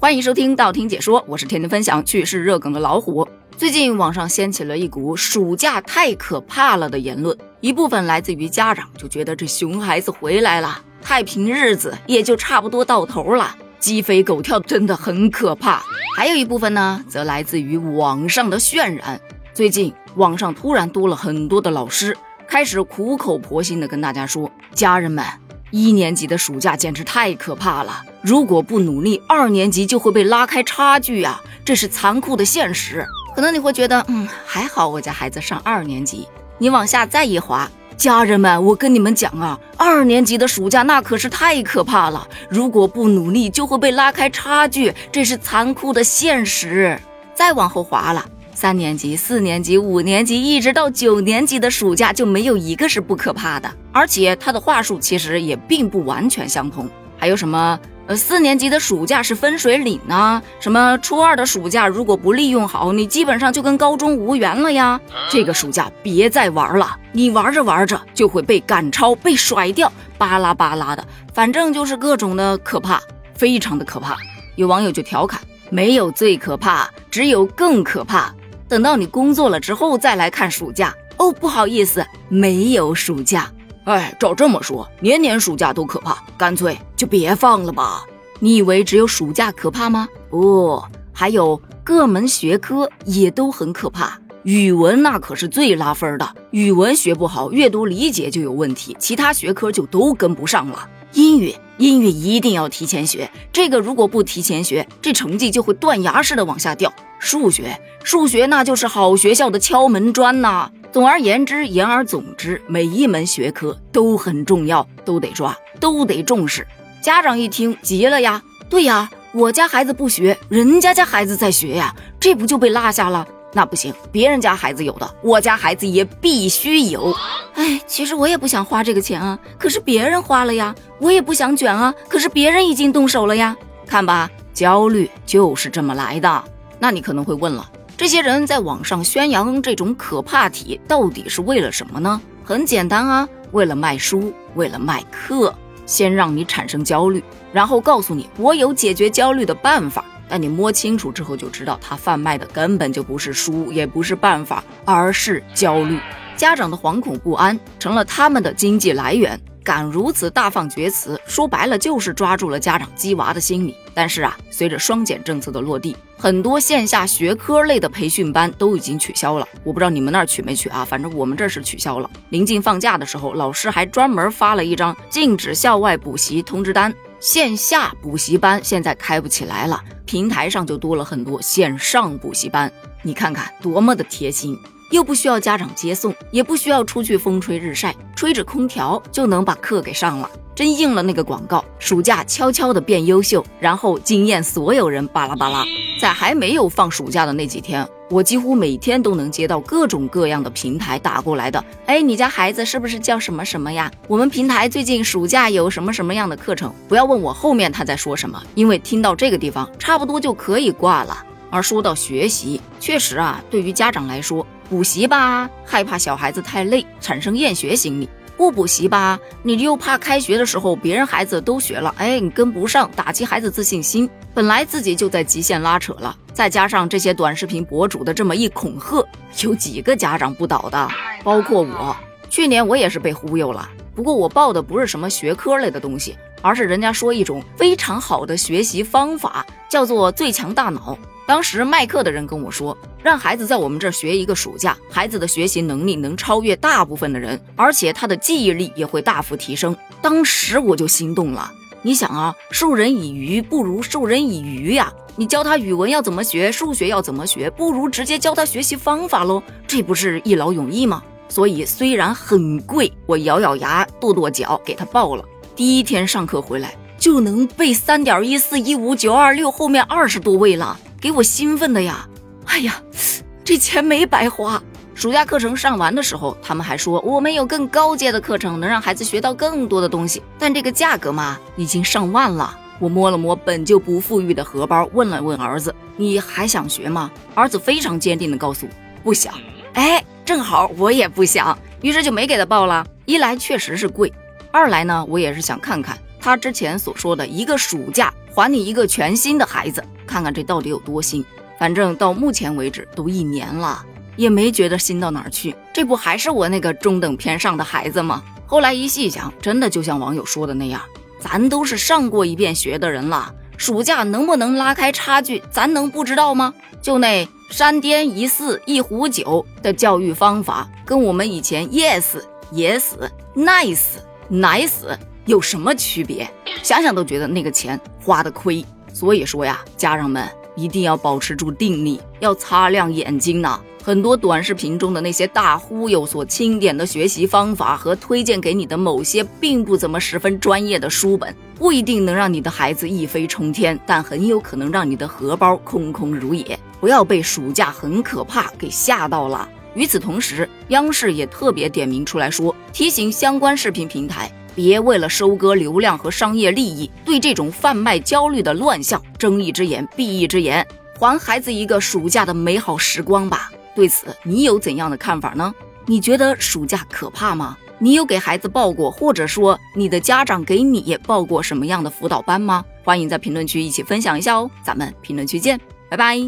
欢迎收听道听解说，我是天天分享趣事热梗的老虎。最近网上掀起了一股暑假太可怕了的言论，一部分来自于家长，就觉得这熊孩子回来了，太平日子也就差不多到头了，鸡飞狗跳真的很可怕。还有一部分呢，则来自于网上的渲染。最近网上突然多了很多的老师，开始苦口婆心的跟大家说，家人们。一年级的暑假简直太可怕了！如果不努力，二年级就会被拉开差距呀，这是残酷的现实。可能你会觉得，嗯，还好我家孩子上二年级。你往下再一滑，家人们，我跟你们讲啊，二年级的暑假那可是太可怕了！如果不努力，就会被拉开差距，这是残酷的现实。再往后滑了。三年级、四年级、五年级，一直到九年级的暑假，就没有一个是不可怕的。而且他的话术其实也并不完全相同。还有什么？呃，四年级的暑假是分水岭呢？什么？初二的暑假如果不利用好，你基本上就跟高中无缘了呀。这个暑假别再玩了，你玩着玩着就会被赶超、被甩掉，巴拉巴拉的，反正就是各种的可怕，非常的可怕。有网友就调侃：没有最可怕，只有更可怕。等到你工作了之后再来看暑假哦，不好意思，没有暑假。哎，照这么说，年年暑假都可怕，干脆就别放了吧。你以为只有暑假可怕吗？不，还有各门学科也都很可怕。语文那可是最拉分的，语文学不好，阅读理解就有问题，其他学科就都跟不上了。英语，英语一定要提前学，这个如果不提前学，这成绩就会断崖式的往下掉。数学，数学那就是好学校的敲门砖呐。总而言之，言而总之，每一门学科都很重要，都得抓，都得重视。家长一听急了呀，对呀，我家孩子不学，人家家孩子在学呀，这不就被落下了？那不行，别人家孩子有的，我家孩子也必须有。哎，其实我也不想花这个钱啊，可是别人花了呀。我也不想卷啊，可是别人已经动手了呀。看吧，焦虑就是这么来的。那你可能会问了，这些人在网上宣扬这种可怕体，到底是为了什么呢？很简单啊，为了卖书，为了卖课，先让你产生焦虑，然后告诉你我有解决焦虑的办法。但你摸清楚之后就知道，他贩卖的根本就不是书，也不是办法，而是焦虑。家长的惶恐不安成了他们的经济来源。敢如此大放厥词，说白了就是抓住了家长鸡娃的心理。但是啊，随着双减政策的落地，很多线下学科类的培训班都已经取消了。我不知道你们那儿取没取啊？反正我们这是取消了。临近放假的时候，老师还专门发了一张禁止校外补习通知单。线下补习班现在开不起来了，平台上就多了很多线上补习班。你看看多么的贴心。又不需要家长接送，也不需要出去风吹日晒，吹着空调就能把课给上了，真应了那个广告。暑假悄悄的变优秀，然后惊艳所有人。巴拉巴拉，在还没有放暑假的那几天，我几乎每天都能接到各种各样的平台打过来的。哎，你家孩子是不是叫什么什么呀？我们平台最近暑假有什么什么样的课程？不要问我后面他在说什么，因为听到这个地方，差不多就可以挂了。而说到学习，确实啊，对于家长来说，补习吧，害怕小孩子太累，产生厌学心理；不补习吧，你又怕开学的时候别人孩子都学了，哎，你跟不上，打击孩子自信心。本来自己就在极限拉扯了，再加上这些短视频博主的这么一恐吓，有几个家长不倒的？包括我，去年我也是被忽悠了。不过我报的不是什么学科类的东西，而是人家说一种非常好的学习方法，叫做最强大脑。当时卖课的人跟我说，让孩子在我们这儿学一个暑假，孩子的学习能力能超越大部分的人，而且他的记忆力也会大幅提升。当时我就心动了。你想啊，授人以鱼不如授人以渔呀！你教他语文要怎么学，数学要怎么学，不如直接教他学习方法喽，这不是一劳永逸吗？所以虽然很贵，我咬咬牙跺跺脚给他报了。第一天上课回来就能背三点一四一五九二六后面二十多位了。给我兴奋的呀！哎呀，这钱没白花。暑假课程上完的时候，他们还说我们有更高阶的课程，能让孩子学到更多的东西。但这个价格嘛，已经上万了。我摸了摸本就不富裕的荷包，问了问儿子：“你还想学吗？”儿子非常坚定地告诉我：“不想。”哎，正好我也不想，于是就没给他报了。一来确实是贵，二来呢，我也是想看看他之前所说的一个暑假。还你一个全新的孩子，看看这到底有多新。反正到目前为止都一年了，也没觉得新到哪儿去。这不还是我那个中等偏上的孩子吗？后来一细想，真的就像网友说的那样，咱都是上过一遍学的人了，暑假能不能拉开差距，咱能不知道吗？就那山巅一寺一壶酒的教育方法，跟我们以前 yes yes nice nice 有什么区别？想想都觉得那个钱花的亏。所以说呀，家长们。一定要保持住定力，要擦亮眼睛呐！很多短视频中的那些大忽悠所钦点的学习方法和推荐给你的某些并不怎么十分专业的书本，不一定能让你的孩子一飞冲天，但很有可能让你的荷包空空如也。不要被暑假很可怕给吓到了。与此同时，央视也特别点名出来说，提醒相关视频平台。别为了收割流量和商业利益，对这种贩卖焦虑的乱象睁一只眼闭一只眼，还孩子一个暑假的美好时光吧。对此，你有怎样的看法呢？你觉得暑假可怕吗？你有给孩子报过，或者说你的家长给你报过什么样的辅导班吗？欢迎在评论区一起分享一下哦。咱们评论区见，拜拜。